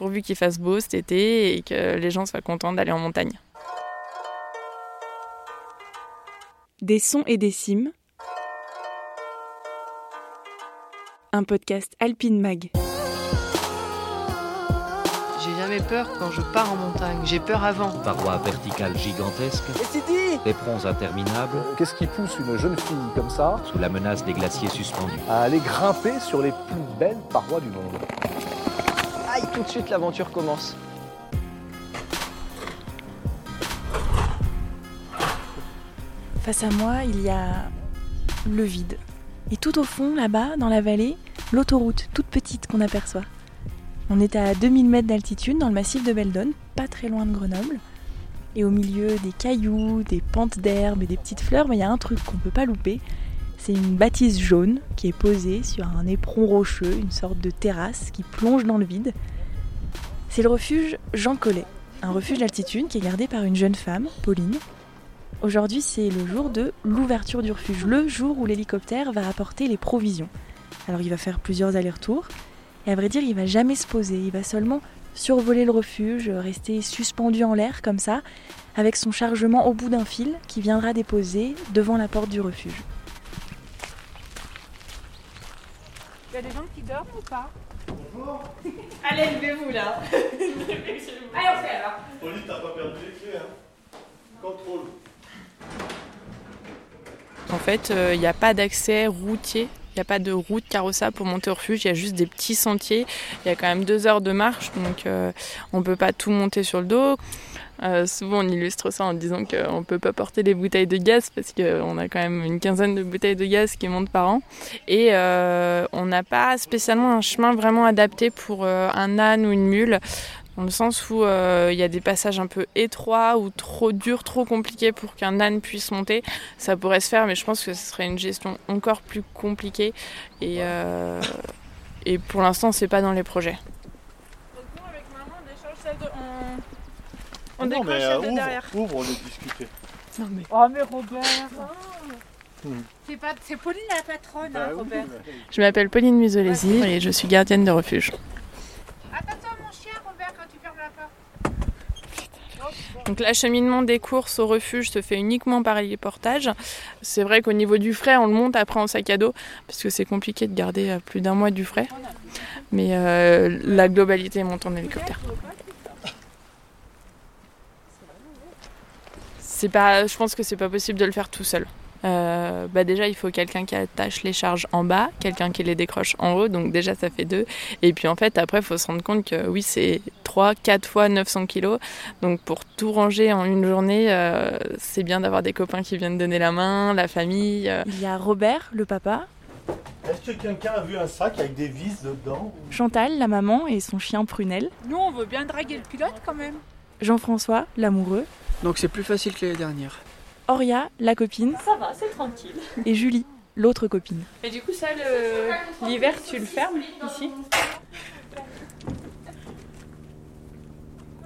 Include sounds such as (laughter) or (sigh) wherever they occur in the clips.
pourvu qu'il fasse beau cet été et que les gens soient contents d'aller en montagne. Des sons et des cimes. Un podcast Alpine Mag. J'ai jamais peur quand je pars en montagne, j'ai peur avant. Parois verticales gigantesques, éperons interminables, Qu'est-ce qui pousse une jeune fille comme ça? Sous la menace des glaciers suspendus. à aller grimper sur les plus belles parois du monde Tout de suite l'aventure commence. Face à moi, il y a le vide. Et tout au fond, là-bas, dans la vallée, l'autoroute, toute petite qu'on aperçoit. On est à 2000 mètres d'altitude dans le massif de Beldon, pas très loin de Grenoble. Et au milieu des cailloux, des pentes d'herbe et des petites fleurs, mais il y a un truc qu'on peut pas louper. C'est une bâtisse jaune qui est posée sur un éperon rocheux, une sorte de terrasse qui plonge dans le vide. C'est le refuge Jean Collet, un refuge d'altitude qui est gardé par une jeune femme, Pauline, Aujourd'hui, c'est le jour de l'ouverture du refuge, le jour où l'hélicoptère va apporter les provisions. Alors, il va faire plusieurs allers-retours, et à vrai dire, il va jamais se poser, il va seulement survoler le refuge, rester suspendu en l'air comme ça, avec son chargement au bout d'un fil qui viendra déposer devant la porte du refuge. Il y a des gens qui dorment ou pas Allez, levez-vous là (laughs) Allez, on fait alors Pauline, t'as pas perdu les clés, hein Contrôle. En fait, euh, il n'y a pas d'accès routier. Il n'y a pas de route carrossable pour monter au refuge, il y a juste des petits sentiers. Il y a quand même deux heures de marche, donc euh, on ne peut pas tout monter sur le dos. Euh, souvent, on illustre ça en disant qu'on ne peut pas porter les bouteilles de gaz parce qu'on a quand même une quinzaine de bouteilles de gaz qui montent par an. Et euh, on n'a pas spécialement un chemin vraiment adapté pour euh, un âne ou une mule dans le sens où il y a des passages un peu étroits ou trop durs, trop compliqués pour qu'un âne puisse monter. Ça pourrait se faire, mais je pense que ce serait une gestion encore plus compliquée. Et, et pour l'instant, c'est pas dans les projets. Donc nous, avec maman, on décroche celle de... On, on non, décroche mais euh, ouvre, derrière. ouvre, on est discuter. Oh, mais Robert Hmm. C'est pas... c'est Pauline la patronne, Bah hein, oui, Robert. mais- Je m'appelle Pauline Musolesi et je suis gardienne de refuge. Attention, mon chien, Robert, quand tu fermes la porte. Donc l'acheminement des courses au refuge se fait uniquement par héliportage. C'est vrai qu'au niveau du frais, on le monte après en sac à dos parce que c'est compliqué de garder euh, plus d'un mois du frais. Mais euh, la globalité monte en hélicoptère. C'est pas, je pense que c'est pas possible de le faire tout seul. Euh, bah déjà, il faut quelqu'un qui attache les charges en bas, quelqu'un qui les décroche en haut, donc déjà ça fait deux. Et puis en fait, après, il faut se rendre compte que oui, c'est 3, 4 fois 900 kilos. Donc pour tout ranger en une journée, euh, c'est bien d'avoir des copains qui viennent donner la main, la famille. euh. Il y a Robert, le papa, Est-ce que quelqu'un a vu un sac avec des vis dedans Chantal, la maman, et son chien Prunelle, Nous, on veut bien draguer le pilote quand même. Jean-François, l'amoureux, Donc c'est plus facile que les dernières. Oria, la copine, Ça va, c'est tranquille. et Julie, l'autre copine. Et du coup, ça, le- l'hiver, tu le fermes ici?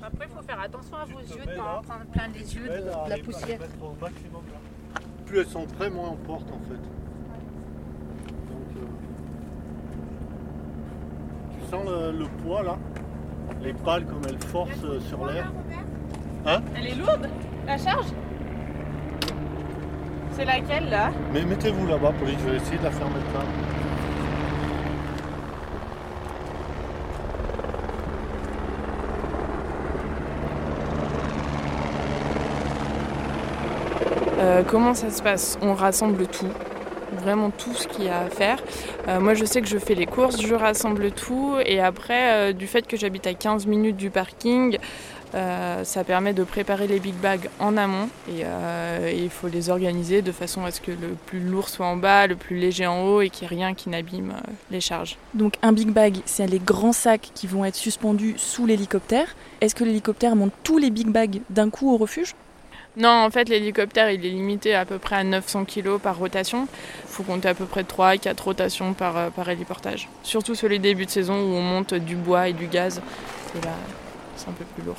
Après, il faut faire attention à vos yeux, de ne pas en prendre plein les yeux de, la poussière. Plus elles sont près, moins on porte en fait. Donc, euh, Tu sens le, le poids là? Les pales comme elles forcent euh, sur l'air. Elle est lourde, la charge C'est laquelle, là Mais mettez-vous là-bas, Pauline, je vais essayer de la faire mettre là. Euh, comment ça se passe? On rassemble tout, vraiment tout ce qu'il y a à faire. Euh, moi, je sais que je fais les courses, je rassemble tout, et après, euh, du fait que j'habite à 15 minutes du parking, euh, ça permet de préparer les big bags en amont, et, euh, et il faut les organiser de façon à ce que le plus lourd soit en bas, le plus léger en haut, et qu'il n'y ait rien qui n'abîme euh, les charges. Donc un big bag, c'est les grands sacs qui vont être suspendus sous l'hélicoptère. Est-ce que l'hélicoptère monte tous les big bags d'un coup au refuge? Non, en fait, l'hélicoptère, il est limité à peu près à 900 kg par rotation. Il faut compter à peu près 3 à 4 rotations par, par héliportage. Surtout sur les débuts de saison où on monte du bois et du gaz. Et là, c'est un peu plus lourd.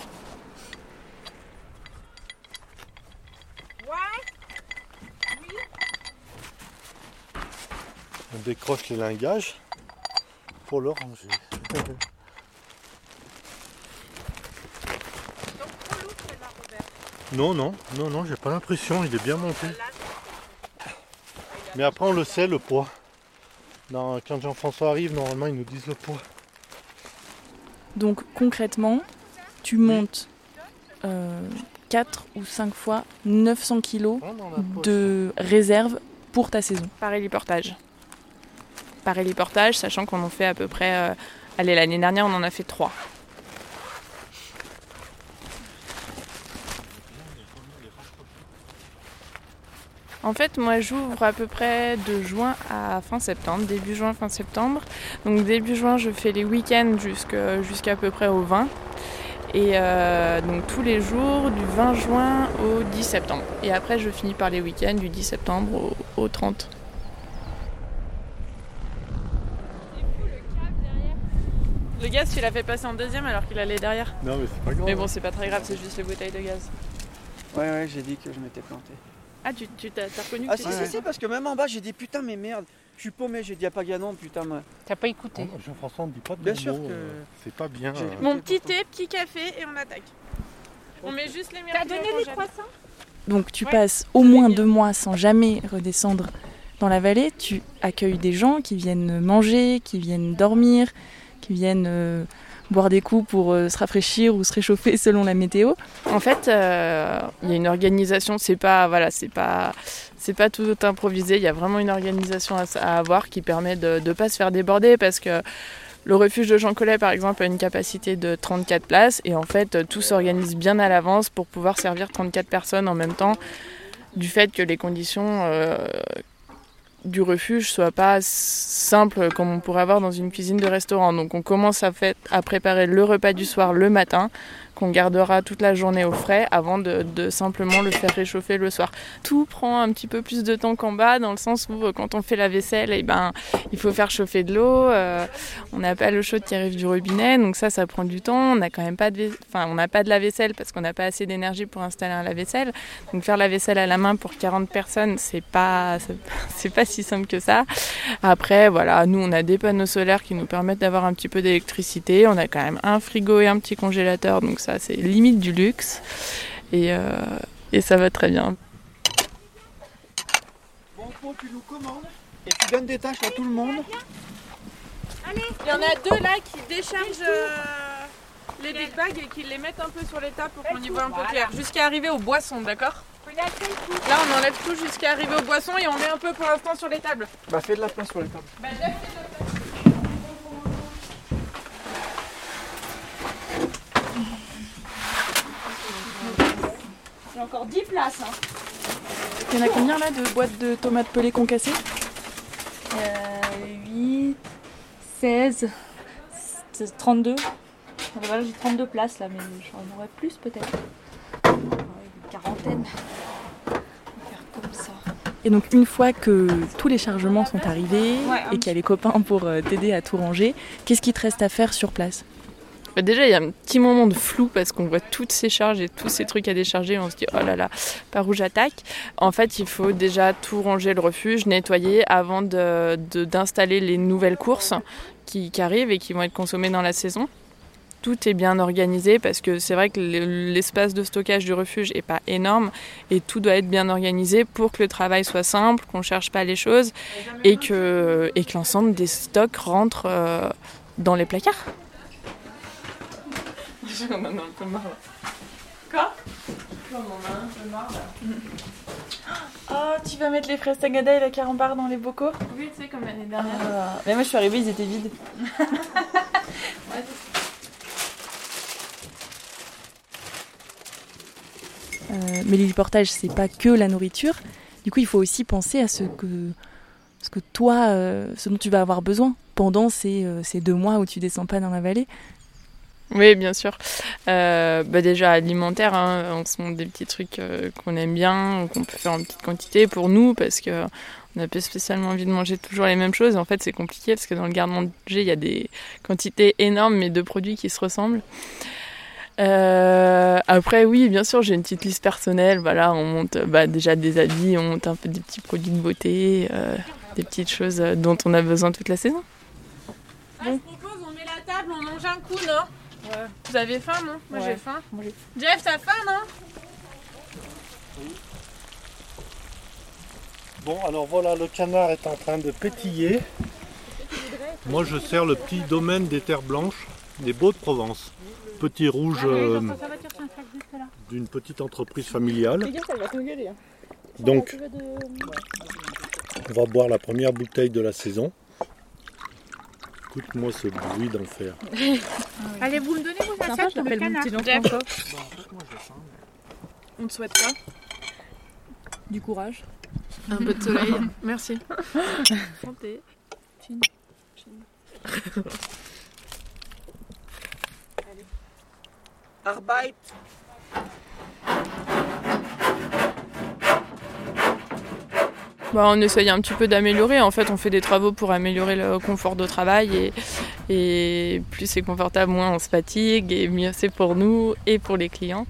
décroche les lingages pour le ranger. Non, non, non, non, j'ai pas l'impression, il est bien monté. Mais après, on le sait, le poids. Quand Jean-François arrive, normalement, ils nous disent le poids. Donc, concrètement, tu montes euh, 4 ou 5 fois 900 kilos de réserve pour ta saison. Par héliportage. Par héliportage, sachant qu'on en fait à peu près. euh, allez, l'année dernière, on en a fait 3. En fait, moi, j'ouvre à peu près de juin à fin septembre, début juin, fin septembre. Donc début juin, je fais les week-ends jusqu'à peu près au 20. Et euh, donc tous les jours du 20 juin au 10 septembre. Et après, je finis par les week-ends du 10 septembre au 30. Le gaz, tu l'as fait passer en deuxième alors qu'il allait derrière. Non, mais c'est pas grave. Mais bon, c'est pas très grave, c'est juste les bouteilles de gaz. Ouais, ouais, j'ai dit que je m'étais planté. Ah, tu tu t'as t'as reconnu que Ah, tu si, si, si, parce que même en bas, j'ai dit putain, mais merde, je suis paumé, j'ai dit à Paganon, putain, moi. T'as pas écouté. Oh, Jean-François, on ne dit pas de Bien gros sûr mots, que- euh, C'est pas bien. J'ai- euh. Mon petit thé, petit café et on attaque. On met juste les T'as donné les croissants? Donc tu Ouais. passes au moins deux mois sans jamais redescendre dans la vallée. Tu accueilles des gens qui viennent manger, qui viennent dormir, viennent euh, boire des coups pour euh, se rafraîchir ou se réchauffer (laughs) selon la météo. En fait, euh, il y a une organisation. C'est pas voilà, pas pas tout improvisé. Il y a vraiment une organisation à, avoir qui permet de ne pas se faire déborder parce que le refuge de Jean Collet, par exemple, a une capacité de 34 places et en fait, tout s'organise bien à l'avance pour pouvoir servir 34 personnes en même temps, du fait que les conditions du refuge soient pas s- simples comme on pourrait avoir dans une cuisine de restaurant. Donc, on commence à, fait, à préparer le repas du soir le matin qu'on gardera toute la journée au frais avant de, simplement le faire réchauffer le soir. Tout prend un petit peu plus de temps qu'en bas dans le sens où euh, quand on fait la vaisselle, eh ben, il faut faire chauffer de l'eau. euh, on n'a pas l'eau chaude qui arrive du robinet, donc ça, ça prend du temps. On n'a quand même pas de, enfin, on n'a pas de la vaisselle parce qu'on n'a pas assez d'énergie pour installer un lave-vaisselle. Donc faire la vaisselle à la main pour 40 personnes, c'est pas, pas si simple que ça. Après, voilà, nous, on a des panneaux solaires qui nous permettent d'avoir un petit peu d'électricité. On a quand même un frigo et un petit congélateur, donc ça, c'est limite du luxe. Et, euh, et ça va très bien. Bon, tu nous commandes et tu donnes des tâches à tout le monde. Il y en a deux là qui déchargent euh, les big bags et qui les mettent un peu sur les tables pour qu'on y voit un peu clair. Jusqu'à arriver aux boissons, d'accord Là, on enlève tout jusqu'à arriver aux boissons et on met un peu pour l'instant sur les tables. Bah, fais de la place sur les tables. J'ai encore 10 places. Hein. Il y en a combien là de boîtes de tomates pelées concassées Euh, 8, 16, c'est 32. Voilà, j'ai 32 places là, mais j'en aurais plus peut-être. Une quarantaine. On va faire comme ça. Et donc une fois que tous les chargements sont arrivés Ouais, et qu'il y a les copains pour euh, t'aider à tout ranger, qu'est-ce qui te reste à faire sur place? Bah, Déjà, il y a un petit moment de flou parce qu'on voit toutes ces charges et tous ces trucs à décharger. On se dit, oh là là, par où j'attaque? En fait, il faut déjà tout ranger le refuge, nettoyer avant de- de- d'installer les nouvelles courses qui, qui arrivent et qui vont être consommées dans la saison. Tout est bien organisé parce que c'est vrai que le- l'espace de stockage du refuge est pas énorme et tout doit être bien organisé pour que le travail soit simple, qu'on cherche pas les choses et que, et que l'ensemble des stocks rentrent euh, dans les placards. On en a un peu marre là. Quoi? On en a un peu marre là. Oh, tu vas mettre les fraises tagada et la carambar dans les bocaux? Oui, tu sais, comme l'année dernière. Ah, Mais moi je suis arrivée, ils étaient vides. (laughs) mais l'héliportage, c'est pas que la nourriture. Du coup, il faut aussi penser à ce que, ce que toi, euh, ce dont tu vas avoir besoin pendant ces, euh, ces deux mois où tu descends pas dans la vallée. Oui, bien sûr. Euh, bah déjà alimentaire, hein, on se montre des petits trucs qu'on aime bien, qu'on peut faire en petite quantité pour nous, parce que on n'a pas spécialement envie de manger toujours les mêmes choses. En fait, c'est compliqué parce que dans le garde-manger, il y a des quantités énormes, mais de produits qui se ressemblent. Euh, après, oui, bien sûr, j'ai une petite liste personnelle. Voilà, on monte bah, déjà des habits, on monte un peu des petits produits de beauté, euh, des petites choses euh, dont on a besoin toute la saison. je propose, on met la table, on mange un coup, non Vous avez faim, non? Moi Ouais. j'ai faim. Jeff, t'as faim, non? Bon, alors voilà, le canard est en train de pétiller. Moi, je sers le petit domaine des terres blanches, des Beaux de Provence. Petit rouge euh, d'une petite entreprise familiale. Donc, on va boire la première bouteille de la saison. Écoute-moi ce bruit d'enfer. (laughs) Allez, vous me donnez vos assiettes je pour le canard. On te souhaite quoi? Du courage. Un peu de soleil. (laughs) Merci. Santé. (laughs) Bah, on essaye un petit peu d'améliorer. En fait, on fait des travaux pour améliorer le confort de travail et, plus c'est confortable, moins on se fatigue et mieux c'est pour nous et pour les clients.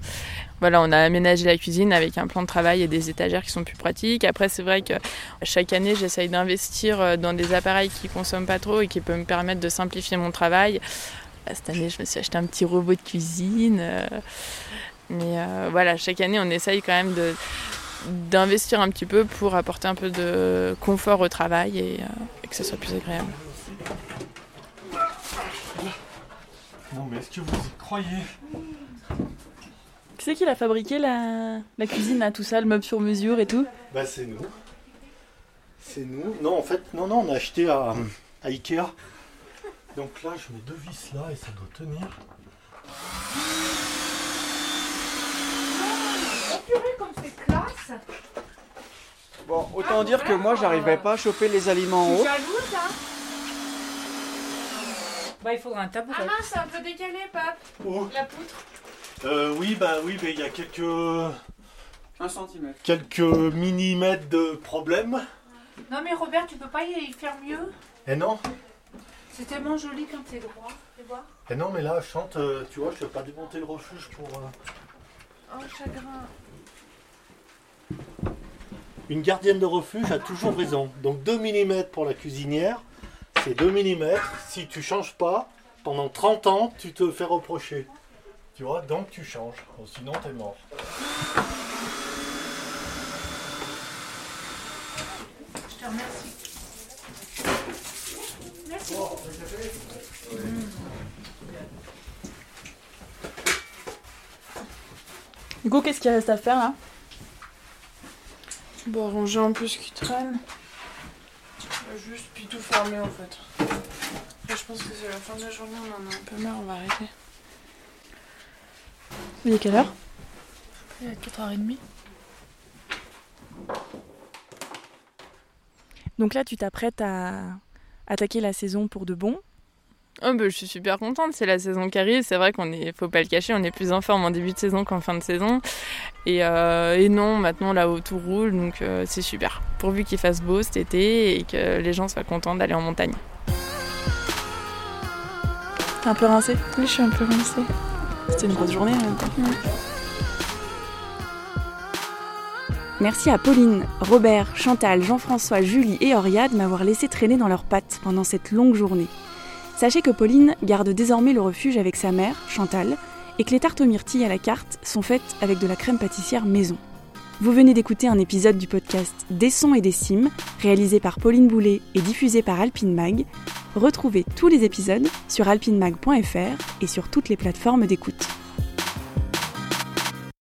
Voilà, on a aménagé la cuisine avec un plan de travail et des étagères qui sont plus pratiques. Après, c'est vrai que chaque année, j'essaye d'investir dans des appareils qui consomment pas trop et qui peuvent me permettre de simplifier mon travail. Cette année, je me suis acheté un petit robot de cuisine. euh, Mais euh, voilà, chaque année, on essaye quand même de, d'investir un petit peu pour apporter un peu de confort au travail et, euh, et que ce soit plus agréable. Non, mais est-ce que vous y croyez? Qui c'est qui l'a fabriqué la... la cuisine, là, tout ça, le meuble sur mesure et tout? Bah, c'est nous. C'est nous. Non, en fait, non, non, on a acheté à, à Ikea. Donc là, je mets deux vis là et ça doit tenir. comme c'est classe. Bon, autant dire que moi, j'arriverai pas à choper les aliments en haut. jalouse, hein Bah, il faudra un tabouret. Ah mince, c'est un peu décalé, pape, Oh. la poutre. Euh, oui, bah oui, mais il y a quelques, Un centimètre. quelques millimètres de problème. Non mais Robert, tu peux pas y faire mieux? Et non, C'est tellement joli quand c'est droit. Tu vois et non, mais là, chante, euh, tu vois, je vais pas démonter le refuge pour. euh, Oh, chagrin. Une gardienne de refuge a toujours raison. Donc 2 mm pour la cuisinière, c'est 2 mm. Si tu changes pas, pendant 30 ans, tu te fais reprocher. Tu vois, donc tu changes. Sinon, t'es mort. Du coup, qu'est-ce qu'il reste à faire, là Bon, ranger un peu ce qui traîne. Juste, puis tout fermer en fait. Je pense que c'est la fin de la journée, on en a un peu marre, on va arrêter. Il est quelle heure Il est 4h30. Donc là, tu t'apprêtes à attaquer la saison pour de bon. Oh, bah, je suis super contente, c'est la saison qui arrive. C'est vrai qu'on est, faut pas le cacher, on est plus en forme en début de saison qu'en fin de saison. Et, euh, et non, maintenant là-haut tout roule, donc euh, c'est super. Pourvu qu'il fasse beau cet été et que les gens soient contents d'aller en montagne. T'es un peu rincé Oui, je suis un peu rincée. C'était une grosse journée en même temps. Merci à Pauline, Robert, Chantal, Jean-François, Julie et Oriade de m'avoir laissé traîner dans leurs pattes pendant cette longue journée. Sachez que Pauline garde désormais le refuge avec sa mère, Chantal, et que les tartes aux myrtilles à la carte sont faites avec de la crème pâtissière maison. Vous venez d'écouter un épisode du podcast Des sons et des cimes, réalisé par Pauline Boulet et diffusé par Alpine Mag. Retrouvez tous les épisodes sur alpinemag.fr et sur toutes les plateformes d'écoute.